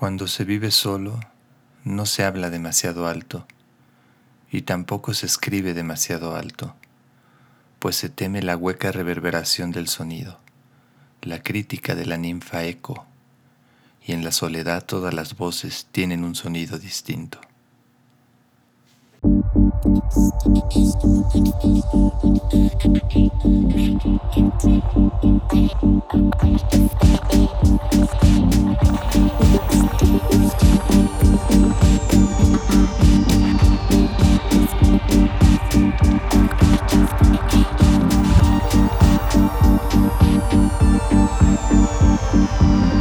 Cuando se vive solo, no se habla demasiado alto y tampoco se escribe demasiado alto, pues se teme la hueca reverberación del sonido, la crítica de la ninfa eco, y en la soledad todas las voces tienen un sonido distinto. Música